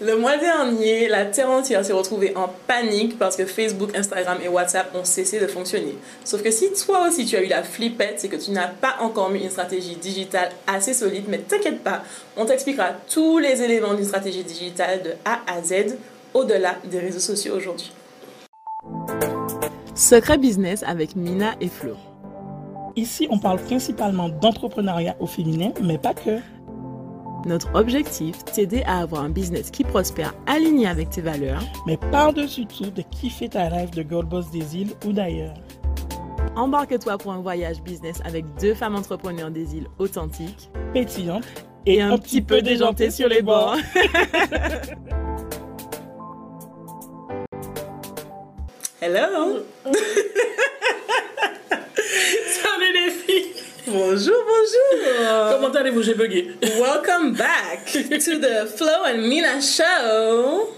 Le mois dernier, la terre entière s'est retrouvée en panique parce que Facebook, Instagram et WhatsApp ont cessé de fonctionner. Sauf que si toi aussi tu as eu la flippette, c'est que tu n'as pas encore mis une stratégie digitale assez solide, mais t'inquiète pas, on t'expliquera tous les éléments d'une stratégie digitale de A à Z au-delà des réseaux sociaux aujourd'hui. Secret Business avec Mina et Flo. Ici, on parle principalement d'entrepreneuriat au féminin, mais pas que. Notre objectif, t'aider à avoir un business qui prospère aligné avec tes valeurs, mais par-dessus tout, de kiffer ta rêve de Gold Boss des îles ou d'ailleurs. Embarque-toi pour un voyage business avec deux femmes entrepreneurs des îles authentiques, pétillantes et, un, petit peu déjantées sur les bords. Hello! Bonjour, bonjour! Comment allez-vous? J'ai bugué. Welcome back to the Flow and Mina Show!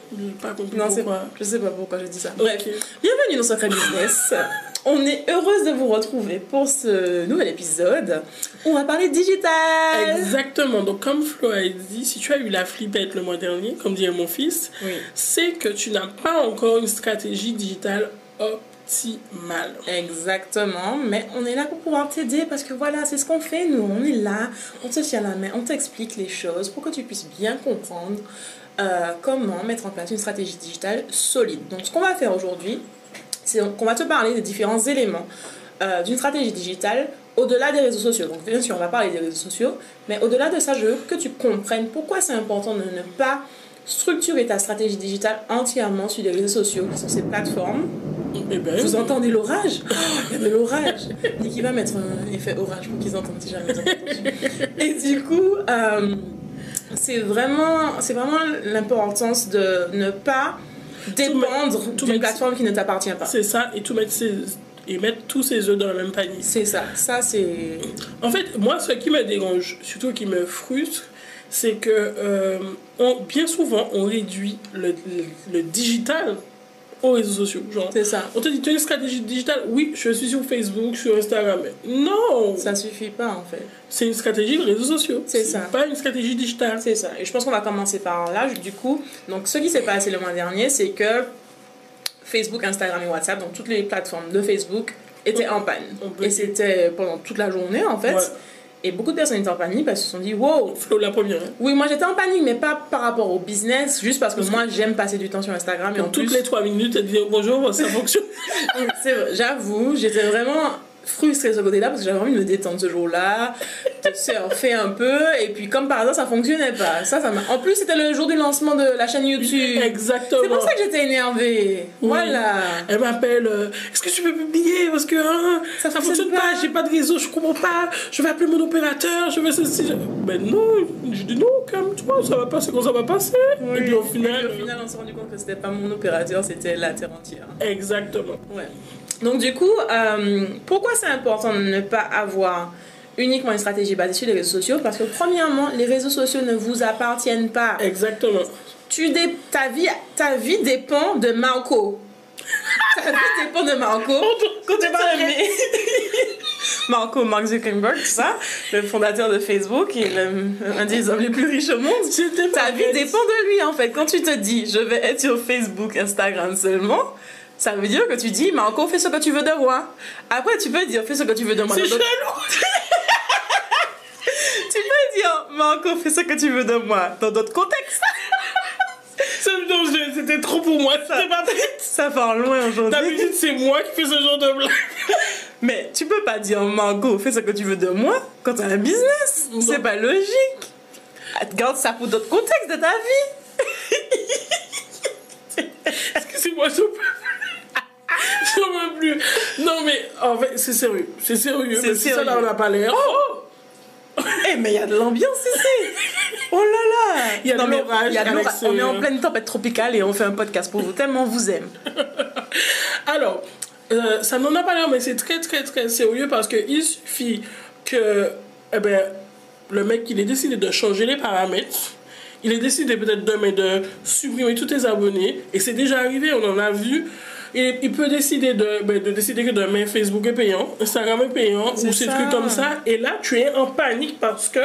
Pas compris Non, c'est pourquoi. Je sais pas pourquoi je dis ça. Bref, bienvenue dans Secret Business. On est heureuse de vous retrouver pour ce nouvel épisode on va parler digital. Exactement. Donc, comme Flo a dit, si tu as eu la flippette le mois dernier, comme dirait mon fils, Oui. c'est que tu n'as pas encore une stratégie digitale optimale. Exactement, mais on est là pour pouvoir t'aider parce que voilà, c'est ce qu'on fait nous. On est là, on te tient la main, on t'explique les choses pour que tu puisses bien comprendre euh, comment mettre en place une stratégie digitale solide. Donc, ce qu'on va faire aujourd'hui, c'est qu'on va te parler des différents éléments euh, d'une stratégie digitale au-delà des réseaux sociaux. Donc, bien sûr, on va parler des réseaux sociaux, mais au-delà de ça, je veux que tu comprennes pourquoi c'est important de ne pas structurer ta stratégie digitale entièrement sur les réseaux sociaux, sur ces plateformes. Eh ben, Vous entendez l'orage Oh, Il y a de l'orage Niki va mettre un effet orage pour qu'ils entendent si jamais. Et du coup, euh, c'est vraiment, c'est vraiment l'importance de ne pas dépendre d'une plateforme qui ne t'appartient pas. c'est ça, et tout mettre ses- et mettre tous ses œufs dans le même panier. C'est ça. Ça, c'est... En fait, moi, ce qui me dérange, surtout qui me frustre, c'est que euh, on- bien souvent, on réduit le, le- le digital aux réseaux sociaux. Genre, C'est ça. on te dit, tu as une stratégie digitale Oui, je suis sur Facebook, sur Instagram. Mais non Ça suffit pas, en fait. C'est une stratégie de réseaux sociaux. C'est ça. pas une stratégie digitale. C'est ça. Et je pense qu'on va commencer par là. Du coup, donc ce qui s'est passé le mois dernier, c'est que Facebook, Instagram et WhatsApp, donc toutes les plateformes de Facebook, étaient en panne. Et c'était pendant toute la journée, en fait. Ouais. Et beaucoup de personnes étaient en panique parce qu'ils se sont dit, wow, Flo, la première. oui, moi j'étais en panique, mais pas par rapport au business, juste parce que Parce moi j'aime passer du temps sur Instagram. Et en toutes plus, les trois minutes, elle dit bonjour, ça fonctionne. j'avoue, j'étais vraiment frustrée de ce côté-là parce que j'avais envie de me détendre ce jour-là, de surfer un peu, et puis comme par hasard ça fonctionnait pas. Ça, ça. En plus, c'était le jour du lancement de la chaîne YouTube. Exactement. C'est pour ça que j'étais énervée. Oui. Voilà. Elle m'appelle, euh, est-ce que tu peux publier? Parce que hein, Ça ça, fonctionne pas. pas, j'ai pas de réseau, je comprends pas, je vais appeler mon opérateur, je vais ceci. Ben non, je dis non, calme-toi, ça va passer quand ça va passer. Et puis au final. Et puis, au final, on s'est rendu compte que c'était pas mon opérateur, c'était la terre entière. Exactement. Ouais. Donc du coup, euh, pourquoi c'est important de ne pas avoir uniquement une stratégie basée sur les réseaux sociaux? Parce que premièrement, les réseaux sociaux ne vous appartiennent pas. Exactement. Tu dé- ta, vie, ta vie dépend de Marco. ta vie dépend de Marco. Quand tu parles de Marco, Mark Zuckerberg, tout ça, le fondateur de Facebook et le- un des hommes les plus riches au monde. Ta vie dépend de lui en fait. Quand tu te dis je vais être sur Facebook, Instagram seulement, ça veut dire que tu dis Marco, fais ce que tu veux de moi. Après, tu peux dire fais ce que tu veux de moi. C'est chelou. Tu peux dire Marco, fais ce que tu veux de moi dans d'autres contextes. Ça C'était trop pour moi, c'était pas. Ça part loin aujourd'hui. D'habitude, c'est moi qui fais ce genre de blague. Mais tu peux pas dire Marco, fais ce que tu veux de moi quand t'as un business. C'est pas logique. Garde ça pour d'autres contextes de ta vie. Excusez-moi, je peux J'en peux plus. Non, mais en fait, c'est sérieux. C'est sérieux. C'est ça, là, on n'a pas l'air. Oh Eh, mais il y a de l'ambiance ici. Oh là là. Il y a de Non, l'orage de ce- On est en pleine tempête tropicale et on fait un podcast pour vous tellement on vous aime. Alors, euh, ça n'en a pas l'air, mais c'est très, très, très sérieux parce qu'il suffit que eh ben, le mec, il ait décidé de changer les paramètres. Il ait décidé peut-être demain de supprimer tous tes abonnés. Et c'est déjà arrivé, on en a vu. Il peut décider de, ben, de décider que demain Facebook est payant, Instagram est payant, ou ces trucs comme ça. Et là, tu es en panique parce que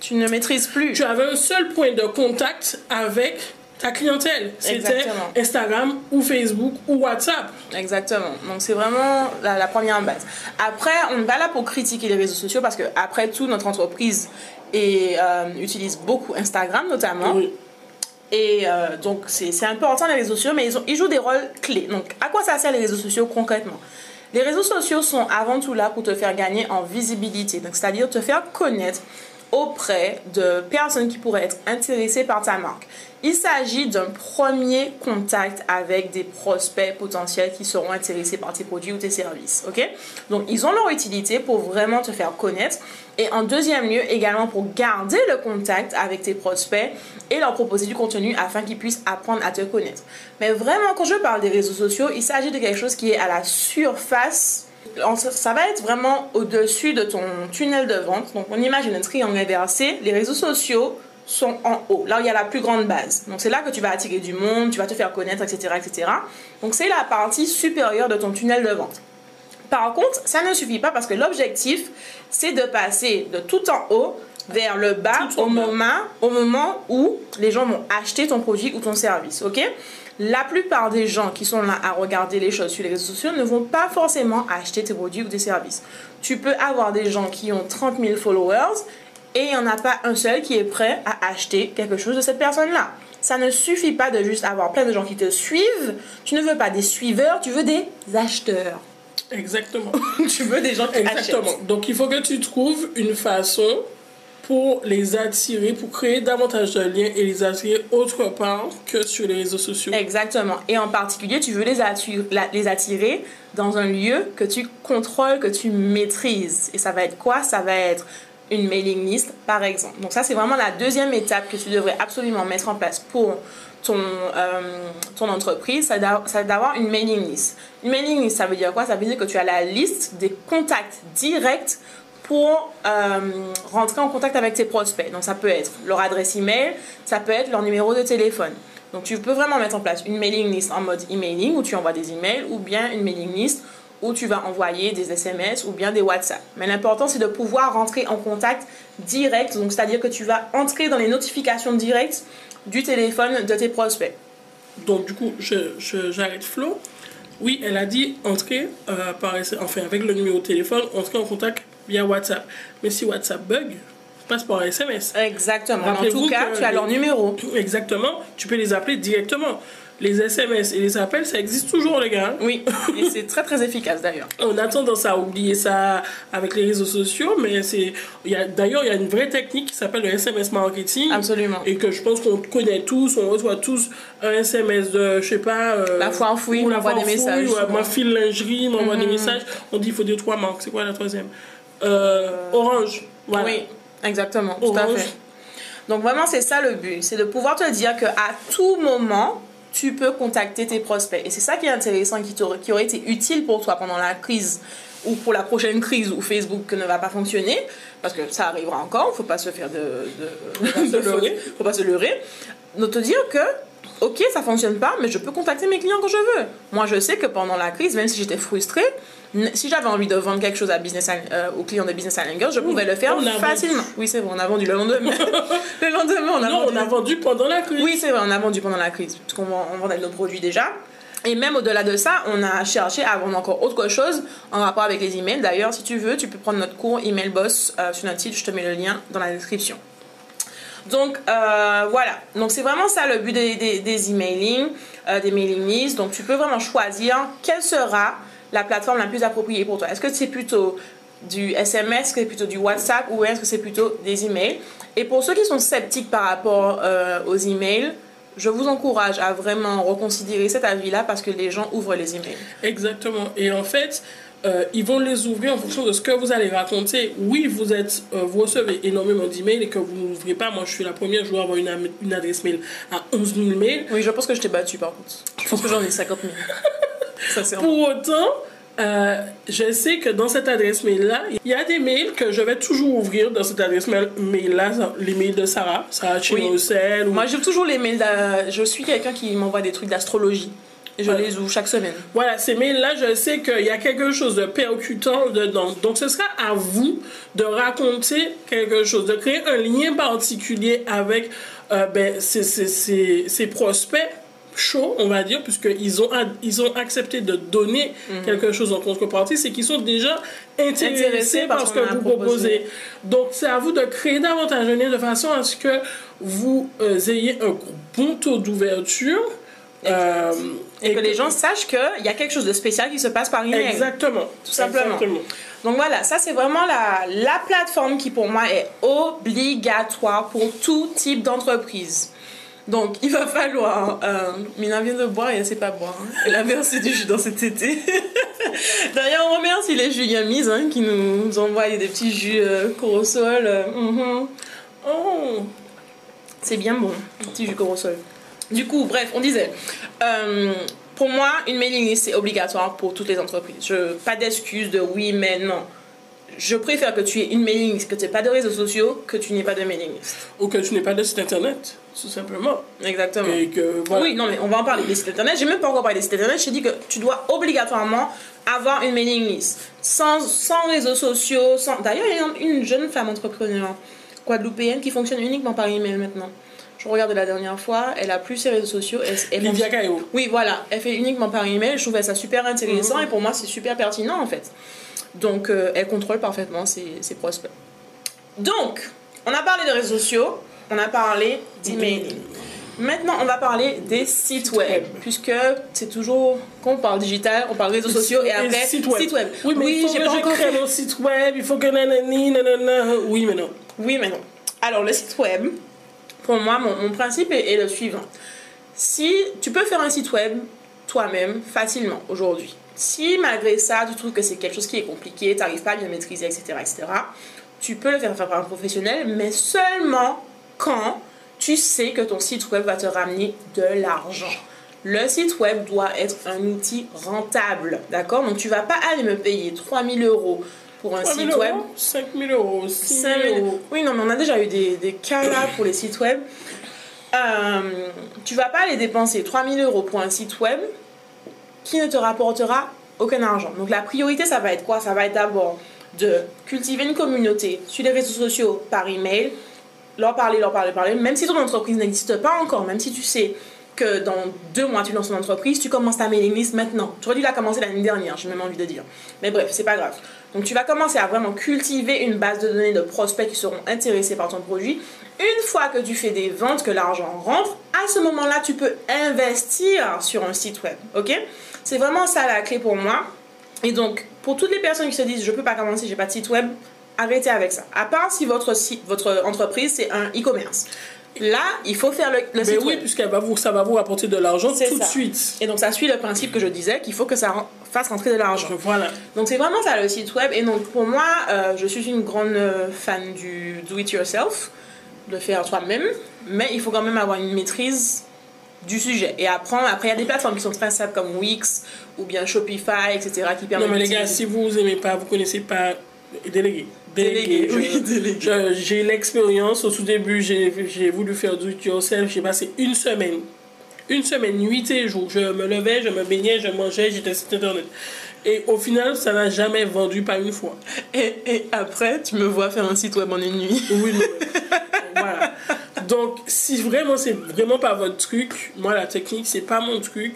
Tu ne maîtrises plus. tu avais un seul point de contact avec ta clientèle. C'était. Instagram ou Facebook ou WhatsApp. Exactement. Donc c'est vraiment la, la première base. Après, on n'est pas là pour critiquer les réseaux sociaux parce que après tout, notre entreprise et, euh, utilise beaucoup Instagram notamment. Oui. Et euh, donc, c'est important les réseaux sociaux, mais ils, ont- ils jouent des rôles clés. Donc, à quoi ça sert les réseaux sociaux concrètement? Les réseaux sociaux sont avant tout là pour te faire gagner en visibilité, c'est-à-dire te faire connaître auprès de personnes qui pourraient être intéressées par ta marque. Il s'agit d'un premier contact avec des prospects potentiels qui seront intéressés par tes produits ou tes services. ok? Donc, ils ont leur utilité pour vraiment te faire connaître. Et en deuxième lieu, également pour garder le contact avec tes prospects et leur proposer du contenu afin qu'ils puissent apprendre à te connaître. Mais vraiment, quand je parle des réseaux sociaux, il s'agit de quelque chose qui est à la surface. Ça va être vraiment au-dessus de ton tunnel de vente. Donc, on imagine un triangle inversé. Les réseaux sociaux sont en haut, là où il y a la plus grande base. Donc, c'est là que tu vas attirer du monde, tu vas te faire connaître, etc. etc. Donc, c'est la partie supérieure de ton tunnel de vente. Par contre, ça ne suffit pas parce que l'objectif, c'est de passer de tout en haut vers le bas au moment, au moment où les gens vont acheter ton produit ou ton service. Ok? La plupart des gens qui sont là à regarder les choses sur les réseaux sociaux ne vont pas forcément acheter tes produits ou tes services. Tu peux avoir des gens qui ont 30 000 followers et il n'y en a pas un seul qui est prêt à acheter quelque chose de cette personne-là. Ça ne suffit pas de juste avoir plein de gens qui te suivent. Tu ne veux pas des suiveurs, tu veux des acheteurs. Exactement. tu veux des gens qui Exactement. achètent. Donc il faut que tu trouves une façon pour les attirer, pour créer davantage de liens et les attirer autre part que sur les réseaux sociaux. Exactement. Et en particulier, tu veux les, la- les attirer dans un lieu que tu contrôles, que tu maîtrises. Et ça va être quoi? Ça va être une mailing list, par exemple. Donc ça, c'est vraiment la deuxième étape que tu devrais absolument mettre en place pour ton, euh, ton entreprise, c'est d'avoir une mailing list. Une mailing list, ça veut dire quoi? Ça veut dire que tu as la liste des contacts directs pour euh, rentrer en contact avec tes prospects. Donc ça peut être leur adresse email, ça peut être leur numéro de téléphone. Donc tu peux vraiment mettre en place une mailing list en mode emailing où tu envoies des emails ou bien une mailing list où tu vas envoyer des SMS ou bien des WhatsApp. Mais l'important c'est de pouvoir rentrer en contact direct, donc c'est-à-dire que tu vas entrer dans les notifications directes du téléphone de tes prospects. Donc du coup, j'arrête Flo. Oui, elle a dit entrer euh, enfin avec le numéro de téléphone, entrer en contact via WhatsApp. Mais si WhatsApp bug, passe par SMS. Exactement. En tout cas, tu as leur numéro. Exactement, tu peux les appeler directement. Les SMS et les appels, ça existe toujours, les gars. Oui, et c'est très très efficace d'ailleurs. On a tendance à oublier ça avec les réseaux sociaux, mais c'est. D'ailleurs, il y a une vraie technique qui s'appelle le SMS marketing. Absolument. Et que je pense qu'on connaît tous, on reçoit tous un SMS de, je sais pas. euh, La ou la on envoie des messages, ou ma file lingerie, m'envoie des Mhm. messages. On dit il faut deux, trois marques. C'est quoi la troisième? Euh, Orange. Voilà. Oui, exactement, tout à Orange. fait. Donc vraiment, c'est ça le but, c'est de pouvoir te dire que à tout moment, tu peux contacter tes prospects. Et c'est ça qui est intéressant, qui, qui aurait été utile pour toi pendant la crise ou pour la prochaine crise où Facebook ne va pas fonctionner, parce que ça arrivera encore, faut pas se faire de, de, Se leurrer. faut pas se leurrer. De te dire que ok, ça fonctionne pas, mais je peux contacter mes clients quand je veux. Moi, je sais que pendant la crise, même si j'étais frustrée, si j'avais envie de vendre quelque chose à business, euh, aux clients de Business Allinger, je pouvais le faire facilement. Oui, c'est vrai, on a vendu le lendemain. le lendemain, on a Non, vendu. on a vendu pendant la crise. Oui, c'est vrai, on a vendu pendant la crise, parce qu'on vend- on vendait nos produits déjà. Et même au-delà de ça, on a cherché à vendre encore autre chose en rapport avec les emails. D'ailleurs, si tu veux, tu peux prendre notre cours Email Boss euh, sur notre site, je te mets le lien dans la description. Donc euh, voilà, donc c'est vraiment ça le but des, des, des emailing, euh, des mailing lists. Donc tu peux vraiment choisir quelle sera la plateforme la plus appropriée pour toi. Est-ce que c'est plutôt du SMS, que c'est plutôt du WhatsApp ou est-ce que c'est plutôt des emails? Et pour ceux qui sont sceptiques par rapport euh, aux emails, je vous encourage à vraiment reconsidérer cet avis-là parce que les gens ouvrent les emails. Exactement. Et en fait, euh, ils vont les ouvrir en fonction de ce que vous allez raconter. Oui, vous êtes, euh, vous recevez énormément d'emails et que vous n'ouvrez pas. Moi, je suis la première, je dois avoir une, adresse mail à 11 000 mails. Oui, je pense que je t'ai battu par contre. Je pense que j'en ai 50 000. Ça, c'est Pour autant, euh, je sais que dans cette adresse mail-là, il y a des mails que je vais toujours ouvrir dans cette adresse mail- mail-là, les mails de Sarah, Sarah Oui. Chirocel, ou Moi, j'ai toujours les mails. Je suis quelqu'un qui m'envoie des trucs d'astrologie. Je les ouvre chaque semaine. Voilà, ces mails-là, je sais qu'il y a quelque chose de percutant dedans. Donc, ce sera à vous de raconter quelque chose, de créer un lien particulier avec euh, ben, ces, ces, ces, ces prospects chaud, on va dire, puisqu'ils ont, ils ont accepté de donner mhm. quelque chose en contrepartie, c'est qu'ils sont déjà intéressés, par ce que vous proposez. Donc, c'est à vous de créer davantage un lien de façon à ce que vous euh, ayez un bon taux d'ouverture. Euh, et, que, les gens sachent qu'il y a quelque chose de spécial qui se passe par email. Exactement. Tout simplement. Donc voilà, ça c'est vraiment la, la plateforme qui pour moi est obligatoire pour tout type d'entreprise. Donc, il va falloir. Euh, Mina vient de boire et elle ne sait pas boire. Hein. Elle a versé du jus dans cet été. D'ailleurs, on remercie les Julien Mise hein, qui nous envoient des petits jus euh, Corosol. Euh, mhm. Oh C'est bien bon, petit jus Corosol. Du coup, bref, on disait. Euh, pour moi, une mailing list, c'est obligatoire pour toutes les entreprises. Je, pas d'excuse de oui, mais non je préfère que tu aies une mailing list, que tu n'aies pas de réseaux sociaux, que tu n'aies pas de mailing list. Ou que tu n'aies pas de site internet, tout simplement. Exactement. Oui, non, mais on va en parler des sites internet. J'ai même pas encore parlé des sites internet. J'ai dit que tu dois obligatoirement avoir une mailing list. Sans, sans réseaux sociaux. Sans... D'ailleurs, il y a une jeune femme entrepreneur guadeloupéenne qui fonctionne uniquement par email maintenant. Je regarde la dernière fois, elle a plus ses réseaux sociaux. Elle, Lydia Caillot. Oui, voilà. Elle fait uniquement par email. Je trouvais ça super intéressant mhm. et pour moi, c'est super pertinent en fait. Donc, euh, elle contrôle parfaitement ses, ses, prospects. Donc, on a parlé de réseaux sociaux, on a parlé d'emailing. Maintenant, on va parler des sites web, puisque c'est toujours, quand on parle digital, on parle réseaux sociaux et après site web. Oui, mais il faut que encore crée mon site web, il faut que nanani, nanana. Oui, mais non. Oui, mais non. Alors, le site web, pour moi, mon, principe est, le suivant. Si tu peux faire un site web toi-même facilement aujourd'hui, si malgré ça, tu trouves que c'est quelque chose qui est compliqué, tu n'arrives pas à bien maîtriser, etc., etc., tu peux le faire par un professionnel, mais seulement quand tu sais que ton site web va te ramener de l'argent. Le site web doit être un outil rentable, d'accord? Donc tu vas pas aller me payer 3000 euros pour un site web. 5000 euros, 6 euros. Oui, non, mais on a déjà eu des, des cas là pour les sites web. Euh, tu vas pas aller dépenser 3000 euros pour un site web qui ne te rapportera aucun argent. Donc la priorité, ça va être quoi? Ça va être d'abord de cultiver une communauté sur les réseaux sociaux par email, leur parler, leur parler, parler. Même si ton entreprise n'existe pas encore, même si tu sais que dans deux mois tu lances ton entreprise, tu commences ta mailing list maintenant. Tu aurais dû la commencer l'année dernière, j'ai même envie de dire. Mais bref, c'est pas grave. Donc tu vas commencer à vraiment cultiver une base de données de prospects qui seront intéressés par ton produit. Une fois que tu fais des ventes, que l'argent rentre, à ce moment-là, tu peux investir sur un site web. Ok? C'est vraiment ça la clé pour moi. Et donc, pour toutes les personnes qui se disent je peux pas commencer, j'ai pas de site web, arrêtez avec ça. À part si votre votre entreprise c'est un e-commerce. Là, il faut faire le, le Mais oui, puisque ça va vous apporter de l'argent tout de suite. Et donc, ça suit le principe que je disais, qu'il faut que ça fasse rentrer de l'argent. Voilà. Donc, c'est vraiment ça le site web. Et donc, pour moi, euh, je suis une grande fan du do-it-yourself, de faire toi-même. Mais il faut quand même avoir une maîtrise du sujet et apprendre. Après, il y a des plateformes qui sont très simples comme Wix ou bien Shopify, etc. qui permettent. Non, mais les gars, si vous aimez pas, vous connaissez pas, délégué. Délégué, oui, délégué. J'ai l'expérience. Au tout début, j'ai voulu faire du yourself. J'ai passé une semaine. Une semaine, nuit et jour. Je me levais, je me baignais, je mangeais, j'étais sur Internet. Et au final, ça n'a jamais vendu pas une fois. Et, et, après, tu me vois faire un site web en une nuit. Oui, voilà. Donc, si vraiment c'est vraiment pas votre truc, moi la technique c'est pas mon truc.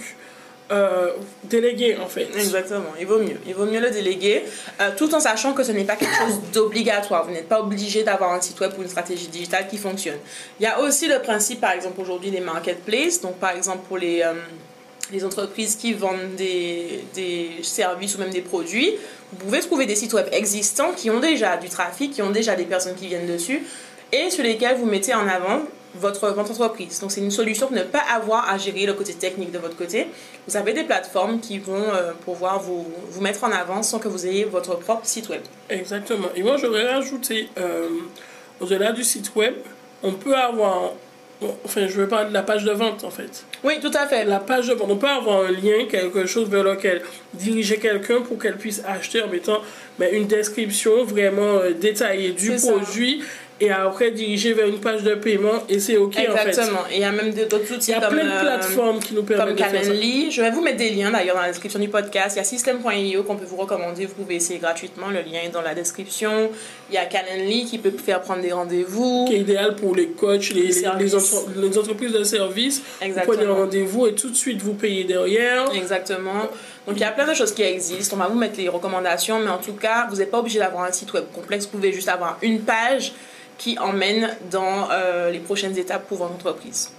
Euh, déléguer en fait. Exactement, il vaut mieux. Il vaut mieux le déléguer euh, tout en sachant que ce n'est pas quelque chose d'obligatoire. Vous n'êtes pas obligé d'avoir un site web ou une stratégie digitale qui fonctionne. Il y a aussi le principe, par exemple, aujourd'hui des marketplaces. Donc, par exemple, pour les, euh, les entreprises qui vendent des, des services ou même des produits, vous pouvez trouver des sites web existants qui ont déjà du trafic, qui ont déjà des personnes qui viennent dessus et sur lesquels vous mettez en avant votre, votre entreprise. Donc c'est une solution pour ne pas avoir à gérer le côté technique de votre côté. Vous avez des plateformes qui vont euh, pouvoir vous, vous, mettre en avant sans que vous ayez votre propre site web. Exactement. Et moi j'aurais rajouté, euh, au-delà du site web, on peut avoir enfin, je veux parler de la page de vente en fait. Oui, tout à fait. La page de vente. On peut avoir un lien, quelque chose vers lequel diriger quelqu'un pour qu'elle puisse acheter en mettant mais ben, une description vraiment euh, détaillée du produit et après diriger vers une page de paiement et c'est ok Exactement. en fait. Et il y a même d'autres outils Il y a comme, plein de euh, plateformes qui nous permettent comme de faire ça. Je vais vous mettre des liens d'ailleurs dans la description du podcast. Il y a System.io qu'on peut vous recommander. Vous pouvez essayer gratuitement. Le lien est dans la description. Il y a Calendly qui peut vous faire prendre des rendez-vous. qui est idéal pour les coachs, les, les, les entre- les entreprises de services. Vous Exactement. prenez un rendez-vous et tout de suite vous payez derrière. Exactement. Donc il y a plein de choses qui existent. On va vous mettre les recommandations, mais en tout cas, vous n'êtes pas obligé d'avoir un site web complexe. Vous pouvez juste avoir une page qui emmène dans euh, les prochaines étapes pour votre entreprise.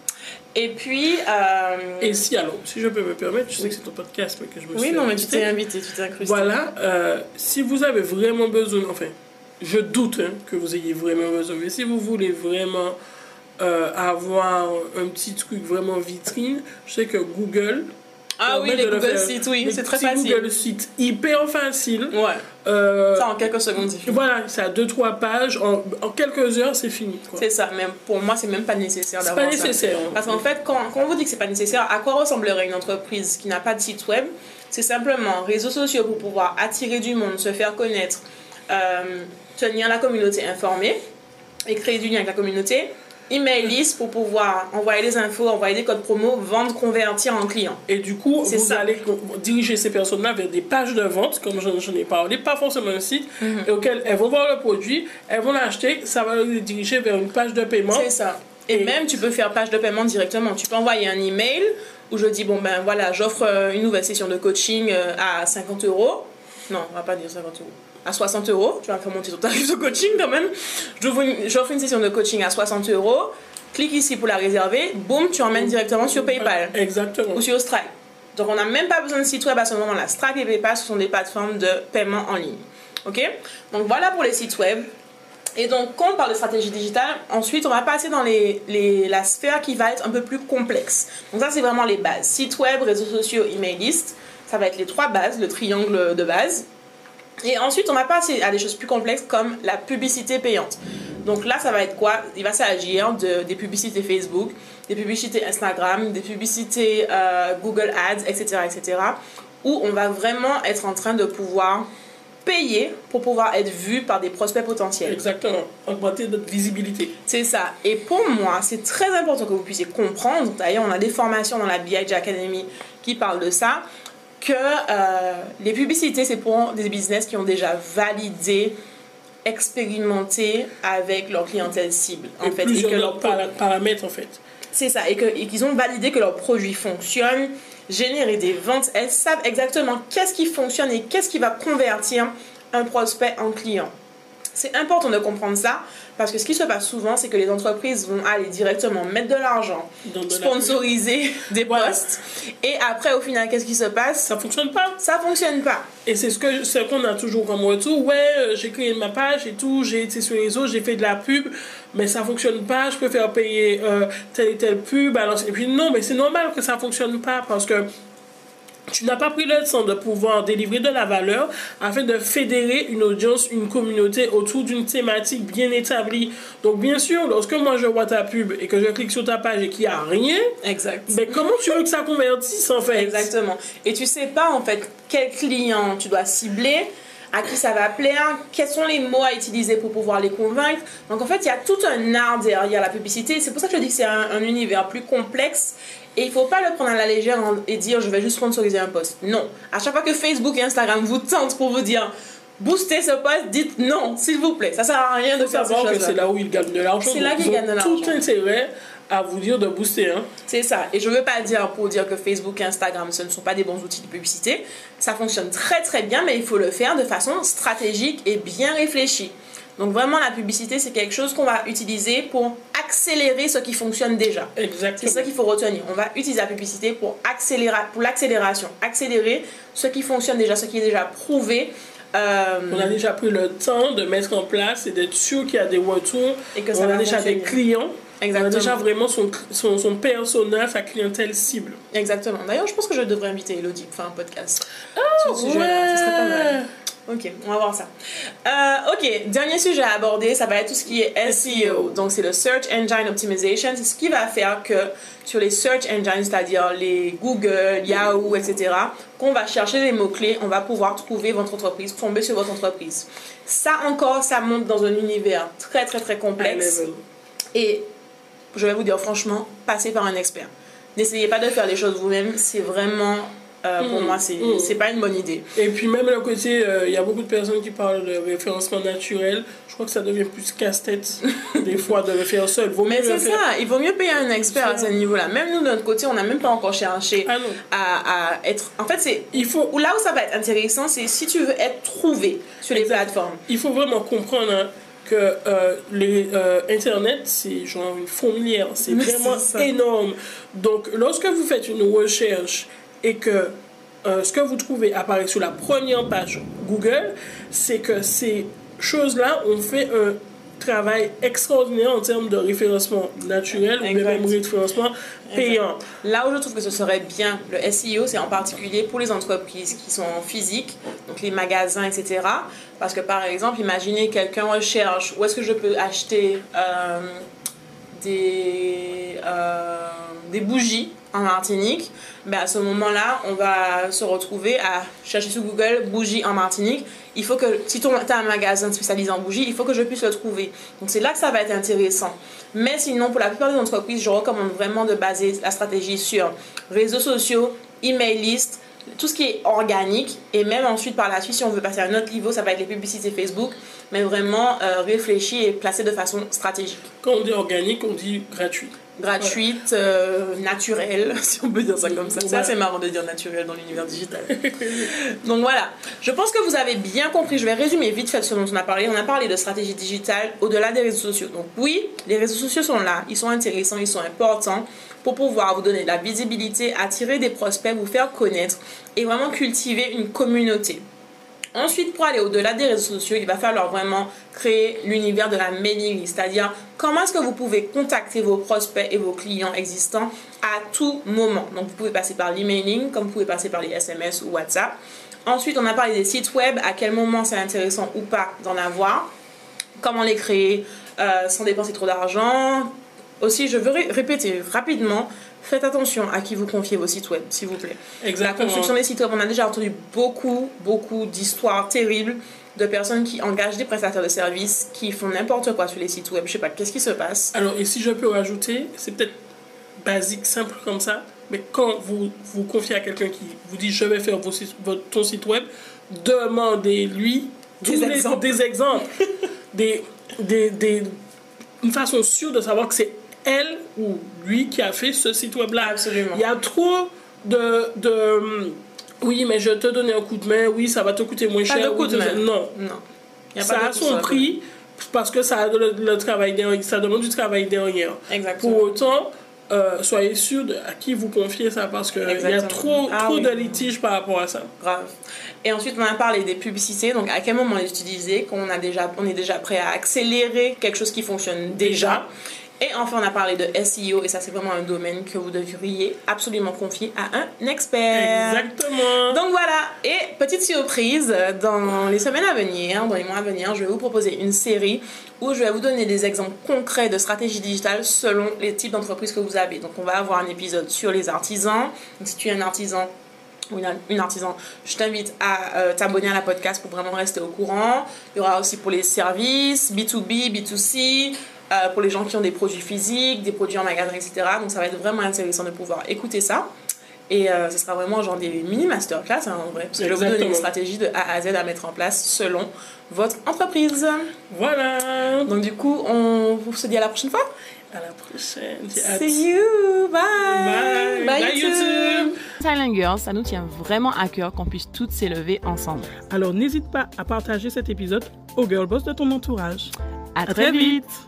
Et puis, euh, Et si alors, si je peux me permettre, je sais que c'est ton podcast, mais que je me oui, suis non, mais tu t'es invité, tu t'es incrusté. Voilà, euh, si vous avez vraiment besoin, enfin, je doute hein, que vous ayez vraiment besoin, mais si vous voulez vraiment euh, avoir un petit truc vraiment vitrine, je sais que Google. Ah oui, les Google. Sites, oui, c'est très facile. Google Sites hyper facile. Ouais, Euh, ça en quelques secondes, c'est fini. voilà, ça a 2-3 pages, en, en quelques heures, c'est fini. C'est ça, mais pour moi, c'est même pas nécessaire C'est d'avoir pas ça. nécessaire. hein. Parce qu'en fait, quand, quand on vous dit que c'est pas nécessaire, à quoi ressemblerait une entreprise qui n'a pas de site web? C'est simplement réseaux sociaux pour pouvoir attirer du monde, se faire connaître, euh, tenir la communauté informée et créer du lien avec la communauté. Email list pour pouvoir envoyer des infos, envoyer des codes promo, vendre, convertir en client. Et du coup, C'est vous ça. allez diriger ces personnes-là vers des pages de vente, comme j'en j'en ai parlé, pas forcément un site, Mhm. et auquel elles vont voir le produit, elles vont l'acheter, ça va les diriger vers une page de paiement. C'est ça. Et Et- même, tu peux faire page de paiement directement. Tu peux envoyer un email où je dis, bon ben voilà, j'offre euh, une nouvelle session de coaching euh, à 50 euros. Non, on va pas dire 50 euros. À 60 euros. Tu vas faire monter ton tarif de coaching quand même. J'offre une, session de coaching à 60 euros. Clique ici pour la réserver. Boum, tu emmènes directement sur PayPal Exactement. ou sur Stripe. Donc on n'a même pas besoin de site web à ce moment-là. Stripe et PayPal, ce sont des plateformes de paiement en ligne. Ok? Donc voilà pour les sites web. Et donc quand on parle de stratégie digitale, ensuite on va passer dans les, les- la sphère qui va être un peu plus complexe. Donc ça c'est vraiment les bases. Site web, réseaux sociaux, email list. Ça va être les trois bases, le triangle de base. Et ensuite, on va passer à des choses plus complexes comme la publicité payante. Donc là, ça va être quoi? Il va s'agir de, des publicités Facebook, des publicités Instagram, des publicités euh, Google Ads, etc., etc. Où on va vraiment être en train de pouvoir payer pour pouvoir être vu par des prospects potentiels. Exactement. Augmenter notre visibilité. C'est ça. Et pour moi, c'est très important que vous puissiez comprendre. D'ailleurs, on a des formations dans la BIG Academy qui parlent de ça. Que euh, les publicités, c'est pour des business qui ont déjà validé, expérimenté avec leur clientèle cible. En et fait, et que para- paramètres, en fait. c'est ça, et qu'ils ont validé que leurs produits fonctionnent, générer des ventes. Elles savent exactement qu'est-ce qui fonctionne et qu'est-ce qui va convertir un prospect en client. C'est important de comprendre ça parce que ce qui se passe souvent, c'est que les entreprises vont aller directement mettre de l'argent, la sponsoriser des posts, et après, au final, qu'est-ce qui se passe? Ça fonctionne pas. Ça fonctionne pas. Et c'est ce que ce qu'on a toujours comme retour. Ouais, euh, j'ai créé ma page et tout, j'ai été sur les réseaux, j'ai fait de la pub, mais ça fonctionne pas. Je préfère payer euh, telle et telle pub. Alors, et puis non, mais c'est normal que ça fonctionne pas parce que tu n'as pas pris le temps de pouvoir délivrer de la valeur afin de fédérer une audience, une communauté autour d'une thématique bien établie. Donc, bien sûr, lorsque moi je vois ta pub et que je clique sur ta page et qu'il n'y a rien, Exact. mais comment tu veux que ça convertisse en fait? Exactement. Et tu sais pas en fait quel client tu dois cibler, à qui ça va plaire, quels sont les mots à utiliser pour pouvoir les convaincre. Donc en fait, il y a tout un art derrière la publicité. C'est pour ça que je dis que c'est un, un univers plus complexe. Et il faut pas le prendre à la légère et dire je vais juste sponsoriser un post. Non. À chaque fois que Facebook et Instagram vous tentent pour vous dire boostez ce post, dites non, s'il vous plaît. Ça sert à rien de faire savoir que c'est là où ils gagnent de l'argent. C'est là qu'ils gagnent de l'argent. Tout intérêt à vous dire de booster. Hein. C'est ça. Et je veux pas dire pour dire que Facebook et Instagram, ce ne sont pas des bons outils de publicité. Ça fonctionne très très bien, mais il faut le faire de façon stratégique et bien réfléchie. Donc vraiment, la publicité, c'est quelque chose qu'on va utiliser pour accélérer ce qui fonctionne déjà. C'est Exactement. ça qu'il faut retenir. On va utiliser la publicité pour, accélérer, pour l'accélération. Accélérer ce qui fonctionne déjà, ce qui est déjà prouvé. euh, On a déjà pris le temps de mettre en place et d'être sûr qu'il y a des retours. Et que ça on a déjà des clients. On a Exactement. déjà vraiment son, son, son persona, sa clientèle cible. Exactement. D'ailleurs, je pense que je devrais inviter Elodie pour faire un podcast. Oh, sur ce sujet-là. Ce serait pas mal. Ok, on va voir ça. Euh, ok, dernier sujet à aborder, ça va être tout ce qui est SEO. Donc, c'est le Search Engine Optimization. C'est ce qui va faire que sur les Search Engines, c'est-à-dire les Google, Yahoo, etc., qu'on va chercher des mots-clés, on va pouvoir trouver votre entreprise, tomber sur votre entreprise. Ça encore, ça monte dans un univers très, très, très complexe. Et je vais vous dire franchement, passez par un expert. N'essayez pas de faire les choses vous-même, c'est vraiment euh, pour Mm. moi, c'est Mm. c'est pas une bonne idée. Et puis même le côté, euh, il y a beaucoup de personnes qui parlent de référencement naturel. Je crois que ça devient plus casse-tête des fois de le faire seul. Vaut Mais c'est faire- ça, il vaut mieux payer un expert à ce niveau-là. Même nous, de notre côté, on n'a même pas encore cherché Ah à, à être. En fait, c'est. Il faut, Ou là où ça va être intéressant, c'est si tu veux être trouvé sur les Exact. plateformes. il faut vraiment comprendre hein, que euh, les euh, Internet, c'est genre une fourmilière. C'est vraiment énorme. Donc, lorsque vous faites une recherche et que euh, ce que vous trouvez apparaît sur la première page Google, c'est que ces choses-là ont fait un travail extraordinaire en termes de référencement naturel ou Exact. même référencement payant. Là où je trouve que ce serait bien, le SEO, c'est en particulier pour les entreprises qui sont physiques, donc les magasins, etc. Parce que par exemple, imaginez quelqu'un recherche où est-ce que je peux acheter euh, des, euh, des bougies en Martinique. Ben à ce moment-là, on va se retrouver à chercher sur Google bougies en Martinique. Il faut que, si tu as un magasin spécialisé en bougies, il faut que je puisse le trouver. Donc c'est là que ça va être intéressant. Mais sinon, pour la plupart des entreprises, je recommande vraiment de baser la stratégie sur réseaux sociaux, email list, tout ce qui est organique. Et même ensuite, par la suite, si on veut passer à un autre niveau, ça va être les publicités Facebook. Mais vraiment euh, réfléchi et placé de façon stratégique. Quand on dit organique, on dit gratuit. Gratuite, euh, naturelle, si on peut dire ça comme ça. Ça, c'est marrant de dire naturel dans l'univers digital. Donc voilà, je pense que vous avez bien compris. Je vais résumer vite fait ce dont on a parlé. On a parlé de stratégie digitale au-delà des réseaux sociaux. Donc oui, les réseaux sociaux sont là, ils sont intéressants, ils sont importants pour pouvoir vous donner de la visibilité, attirer des prospects, vous faire connaître et vraiment cultiver une communauté. Ensuite, pour aller au-delà des réseaux sociaux, il va falloir vraiment créer l'univers de la mailing list, c'est-à-dire comment est-ce que vous pouvez contacter vos prospects et vos clients existants à tout moment. Donc, vous pouvez passer par l'emailing, comme vous pouvez passer par les SMS ou WhatsApp. Ensuite, on a parlé des sites web, à quel moment c'est intéressant ou pas d'en avoir, comment les créer euh, sans dépenser trop d'argent. Aussi, je veux ré- répéter rapidement, faites attention à qui vous confiez vos sites web, s'il vous plaît. La Exactement. construction des sites web, on a déjà entendu beaucoup, beaucoup d'histoires terribles de personnes qui engagent des prestataires de services qui font n'importe quoi sur les sites web. Je sais pas, qu'est-ce qui se passe? Alors, et si je peux rajouter, c'est peut-être basique, simple comme ça, mais quand vous vous confiez à quelqu'un qui vous dit je vais faire vos sites- votre, ton site web, demandez-lui Des les- exemples. des exemples, des, des, des- une façon sûre de savoir que c'est elle ou lui qui a fait ce site web-là. Absolument. Il y a trop de, de oui, mais je te donne un coup de main, oui, ça va te coûter moins Pas cher. de coup ou de main. Non, Non. Y a ça pas a son prix parce que ça le, le travail derrière, ça demande du travail derrière. Exactement. Pour autant, euh, soyez sûr de à qui vous confiez ça parce qu'il y a trop, Ah trop oui. de litiges par rapport à ça. Grave. Et ensuite, on a parlé des publicités. Donc, à quel moment les utiliser Quand on, a déjà, on est déjà prêt à accélérer quelque chose qui fonctionne déjà. Et enfin, on a parlé de SEO. Et ça, c'est vraiment un domaine que vous devriez absolument confier à un expert. Exactement. Donc voilà, et petite surprise, dans les semaines à venir, dans les mois à venir, je vais vous proposer une série où je vais vous donner des exemples concrets de stratégies digitales selon les types d'entreprises que vous avez. Donc on va avoir un épisode sur les artisans. Donc si tu es un artisan ou une, une artisan, je t'invite à euh, t'abonner à la podcast pour vraiment rester au courant. Il y aura aussi pour les services, B2B, B2C, euh, pour les gens qui ont des produits physiques, des produits en magasin, etc. Donc ça va être vraiment intéressant de pouvoir écouter ça. Et euh, ce sera vraiment genre des mini masterclass hein, en vrai. Parce que je vais vous donner une stratégie de A à Z à mettre en place selon votre entreprise. Voilà. Donc du coup, on se dit à la prochaine fois. À la prochaine. See you. Bye. Bye. Bye, YouTube. Silent Girls, ça nous tient vraiment à cœur qu'on puisse toutes s'élever ensemble. Alors n'hésite pas à partager cet épisode aux girl boss de ton entourage. À, À très très vite. vite.